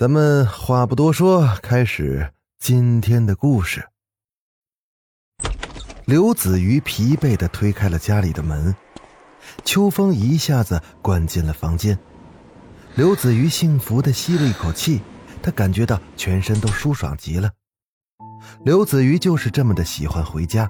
咱们话不多说，开始今天的故事。刘子瑜疲惫的推开了家里的门，秋风一下子灌进了房间。刘子瑜幸福的吸了一口气，他感觉到全身都舒爽极了。刘子瑜就是这么的喜欢回家，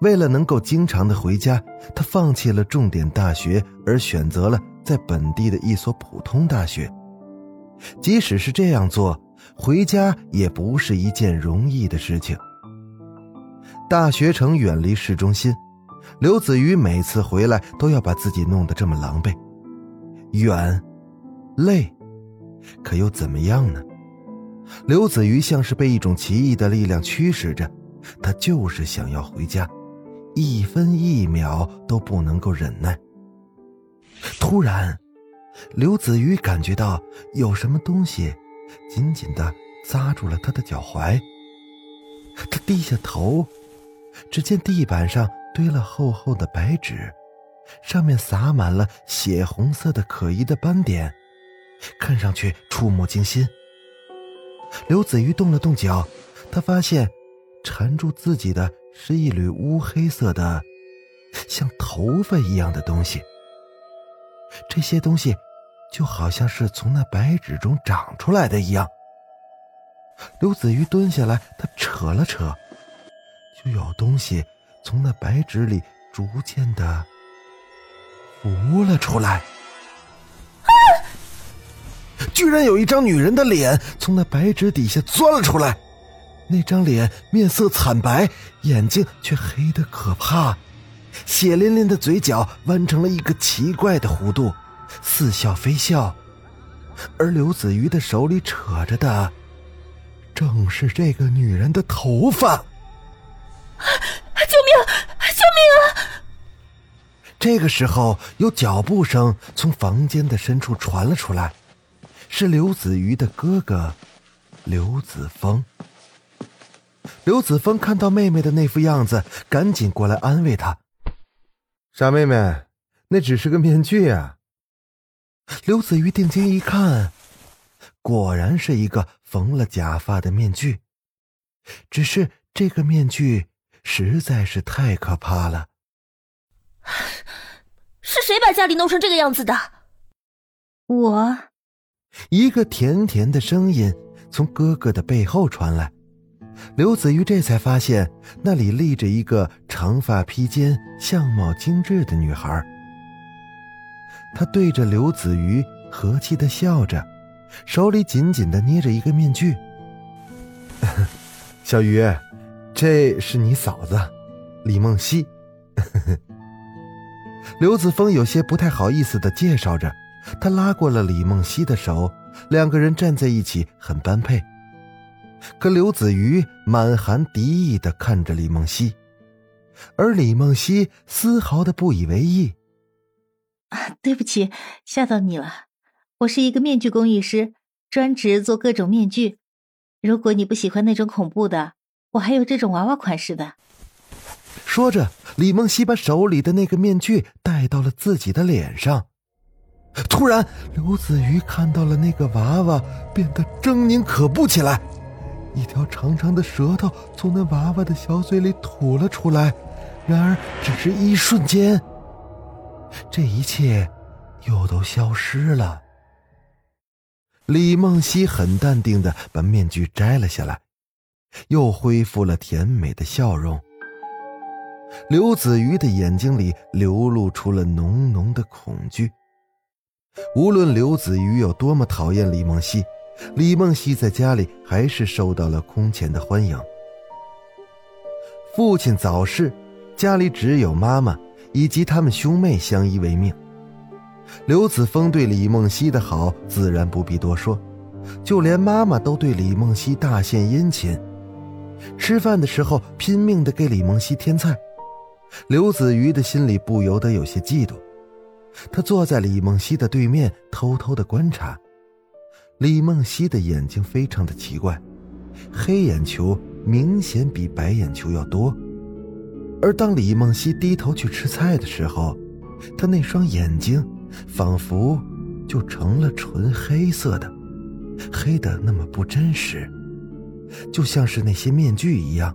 为了能够经常的回家，他放弃了重点大学，而选择了在本地的一所普通大学。即使是这样做，回家也不是一件容易的事情。大学城远离市中心，刘子瑜每次回来都要把自己弄得这么狼狈，远，累，可又怎么样呢？刘子瑜像是被一种奇异的力量驱使着，他就是想要回家，一分一秒都不能够忍耐。突然。刘子瑜感觉到有什么东西紧紧的扎住了他的脚踝。他低下头，只见地板上堆了厚厚的白纸，上面撒满了血红色的可疑的斑点，看上去触目惊心。刘子瑜动了动脚，他发现缠住自己的是一缕乌黑色的，像头发一样的东西。这些东西。就好像是从那白纸中长出来的一样。刘子瑜蹲下来，他扯了扯，就有东西从那白纸里逐渐的浮了出来。啊！居然有一张女人的脸从那白纸底下钻了出来，那张脸面色惨白，眼睛却黑得可怕，血淋淋的嘴角弯成了一个奇怪的弧度。似笑非笑，而刘子瑜的手里扯着的，正是这个女人的头发。救命！救命啊！这个时候，有脚步声从房间的深处传了出来，是刘子瑜的哥哥刘子峰。刘子峰看到妹妹的那副样子，赶紧过来安慰她：“傻妹妹，那只是个面具啊。”刘子瑜定睛一看，果然是一个缝了假发的面具。只是这个面具实在是太可怕了。是谁把家里弄成这个样子的？我。一个甜甜的声音从哥哥的背后传来，刘子瑜这才发现那里立着一个长发披肩、相貌精致的女孩。他对着刘子瑜和气的笑着，手里紧紧的捏着一个面具。小鱼，这是你嫂子，李梦溪。刘子峰有些不太好意思的介绍着，他拉过了李梦溪的手，两个人站在一起很般配。可刘子瑜满含敌意的看着李梦溪，而李梦溪丝毫的不以为意。啊，对不起，吓到你了。我是一个面具工艺师，专职做各种面具。如果你不喜欢那种恐怖的，我还有这种娃娃款式的。说着，李梦溪把手里的那个面具戴到了自己的脸上。突然，刘子瑜看到了那个娃娃变得狰狞可怖起来，一条长长的舌头从那娃娃的小嘴里吐了出来。然而，只是一瞬间。这一切又都消失了。李梦溪很淡定的把面具摘了下来，又恢复了甜美的笑容。刘子瑜的眼睛里流露出了浓浓的恐惧。无论刘子瑜有多么讨厌李梦溪，李梦溪在家里还是受到了空前的欢迎。父亲早逝，家里只有妈妈。以及他们兄妹相依为命。刘子峰对李梦溪的好自然不必多说，就连妈妈都对李梦溪大献殷勤。吃饭的时候拼命的给李梦溪添菜，刘子瑜的心里不由得有些嫉妒。他坐在李梦溪的对面，偷偷的观察。李梦溪的眼睛非常的奇怪，黑眼球明显比白眼球要多。而当李梦溪低头去吃菜的时候，她那双眼睛仿佛就成了纯黑色的，黑的那么不真实。就像是那些面具一样。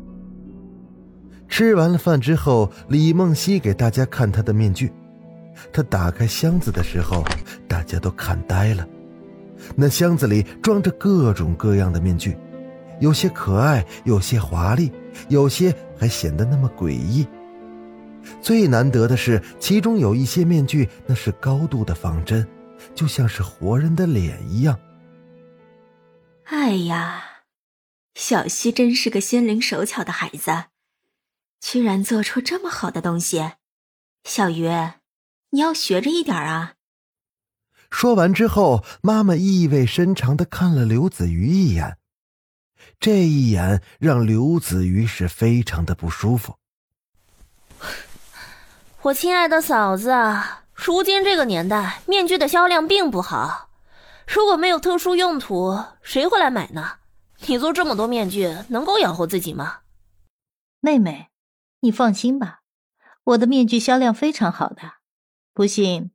吃完了饭之后，李梦溪给大家看他的面具。他打开箱子的时候，大家都看呆了。那箱子里装着各种各样的面具，有些可爱，有些华丽，有些还显得那么诡异。最难得的是，其中有一些面具那是高度的仿真，就像是活人的脸一样。哎呀！小溪真是个心灵手巧的孩子，居然做出这么好的东西。小鱼，你要学着一点啊！说完之后，妈妈意味深长的看了刘子瑜一眼，这一眼让刘子瑜是非常的不舒服。我亲爱的嫂子，如今这个年代，面具的销量并不好，如果没有特殊用途，谁会来买呢？你做这么多面具，能够养活自己吗？妹妹，你放心吧，我的面具销量非常好的。不信，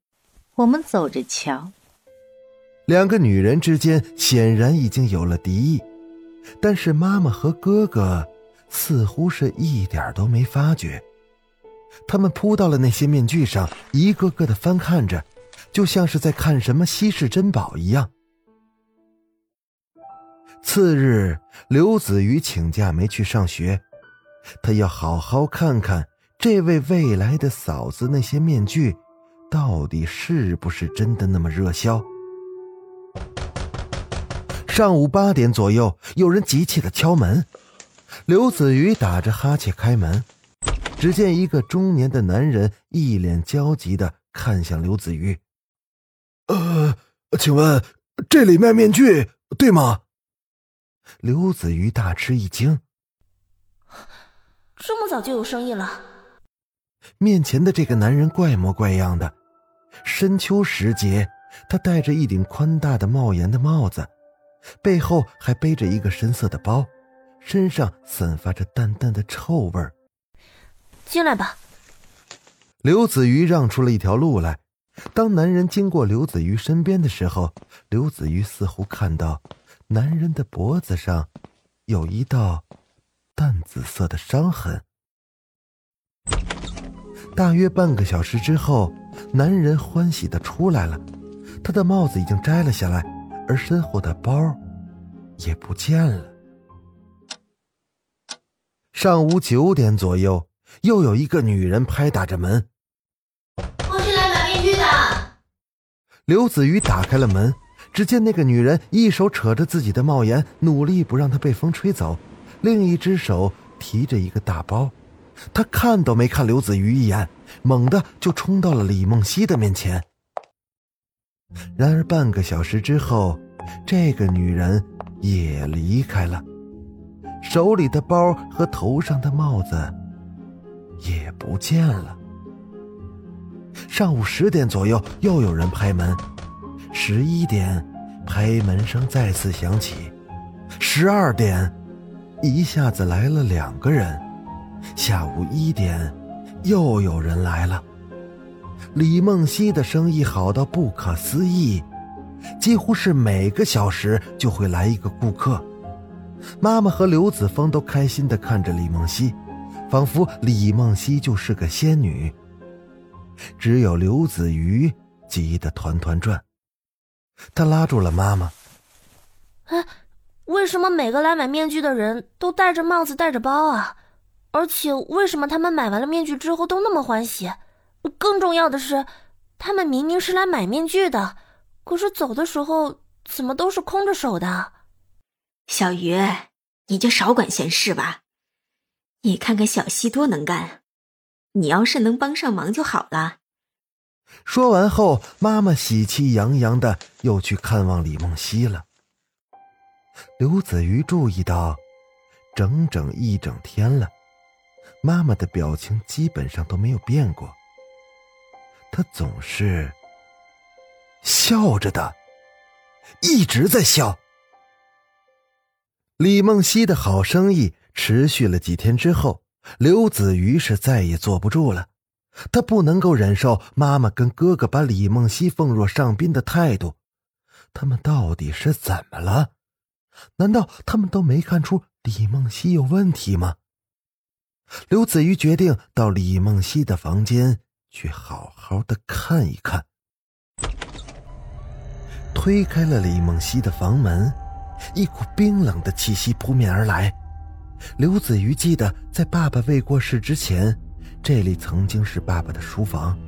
我们走着瞧。两个女人之间显然已经有了敌意，但是妈妈和哥哥似乎是一点都没发觉。他们扑到了那些面具上，一个个的翻看着，就像是在看什么稀世珍宝一样。次日，刘子瑜请假没去上学，他要好好看看这位未来的嫂子那些面具，到底是不是真的那么热销。上午八点左右，有人急切的敲门，刘子瑜打着哈欠开门，只见一个中年的男人一脸焦急的看向刘子瑜：“呃，请问这里卖面具对吗？”刘子瑜大吃一惊，这么早就有生意了。面前的这个男人怪模怪样的，深秋时节，他戴着一顶宽大的帽檐的帽子，背后还背着一个深色的包，身上散发着淡淡的臭味儿。进来吧。刘子瑜让出了一条路来。当男人经过刘子瑜身边的时候，刘子瑜似乎看到。男人的脖子上有一道淡紫色的伤痕。大约半个小时之后，男人欢喜的出来了，他的帽子已经摘了下来，而身后的包也不见了。上午九点左右，又有一个女人拍打着门：“我是来买面具的。”刘子瑜打开了门。只见那个女人一手扯着自己的帽檐，努力不让它被风吹走，另一只手提着一个大包。她看都没看刘子瑜一眼，猛地就冲到了李梦溪的面前。然而半个小时之后，这个女人也离开了，手里的包和头上的帽子也不见了。上午十点左右，又有人拍门。十一点，拍门声再次响起。十二点，一下子来了两个人。下午一点，又有人来了。李梦溪的生意好到不可思议，几乎是每个小时就会来一个顾客。妈妈和刘子峰都开心的看着李梦溪，仿佛李梦溪就是个仙女。只有刘子瑜急得团团转。他拉住了妈妈。哎，为什么每个来买面具的人都戴着帽子、戴着包啊？而且为什么他们买完了面具之后都那么欢喜？更重要的是，他们明明是来买面具的，可是走的时候怎么都是空着手的？小鱼，你就少管闲事吧。你看看小溪多能干，你要是能帮上忙就好了。说完后，妈妈喜气洋洋的又去看望李梦溪了。刘子瑜注意到，整整一整天了，妈妈的表情基本上都没有变过。他总是笑着的，一直在笑。李梦溪的好生意持续了几天之后，刘子瑜是再也坐不住了。他不能够忍受妈妈跟哥哥把李梦溪奉若上宾的态度。他们到底是怎么了？难道他们都没看出李梦溪有问题吗？刘子瑜决定到李梦溪的房间去好好的看一看。推开了李梦溪的房门。一股冰冷的气息扑面而来。刘子瑜记得，在爸爸未过世之前，这里曾经是爸爸的书房。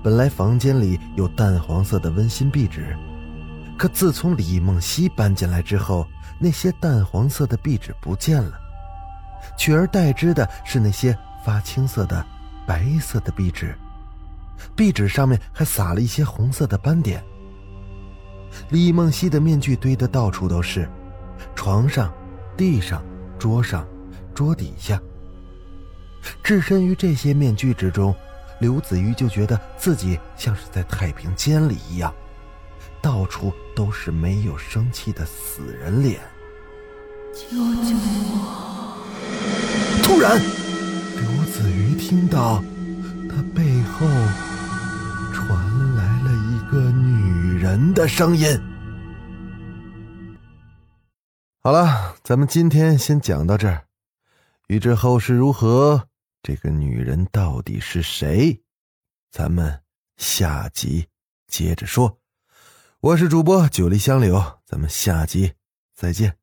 本来房间里有淡黄色的温馨壁纸，可自从李梦溪搬进来之后，那些淡黄色的壁纸不见了，取而代之的是那些发青色的白色的壁纸，壁纸上面还撒了一些红色的斑点。李梦溪的面具堆得到处都是，床上、地上、桌上、桌底下。置身于这些面具之中，刘子瑜就觉得自己像是在太平间里一样，到处都是没有生气的死人脸。救救我！突然，刘子瑜听到他背后传来了一个女人的声音。好了，咱们今天先讲到这儿。欲知后事如何，这个女人到底是谁？咱们下集接着说。我是主播九黎香柳，咱们下集再见。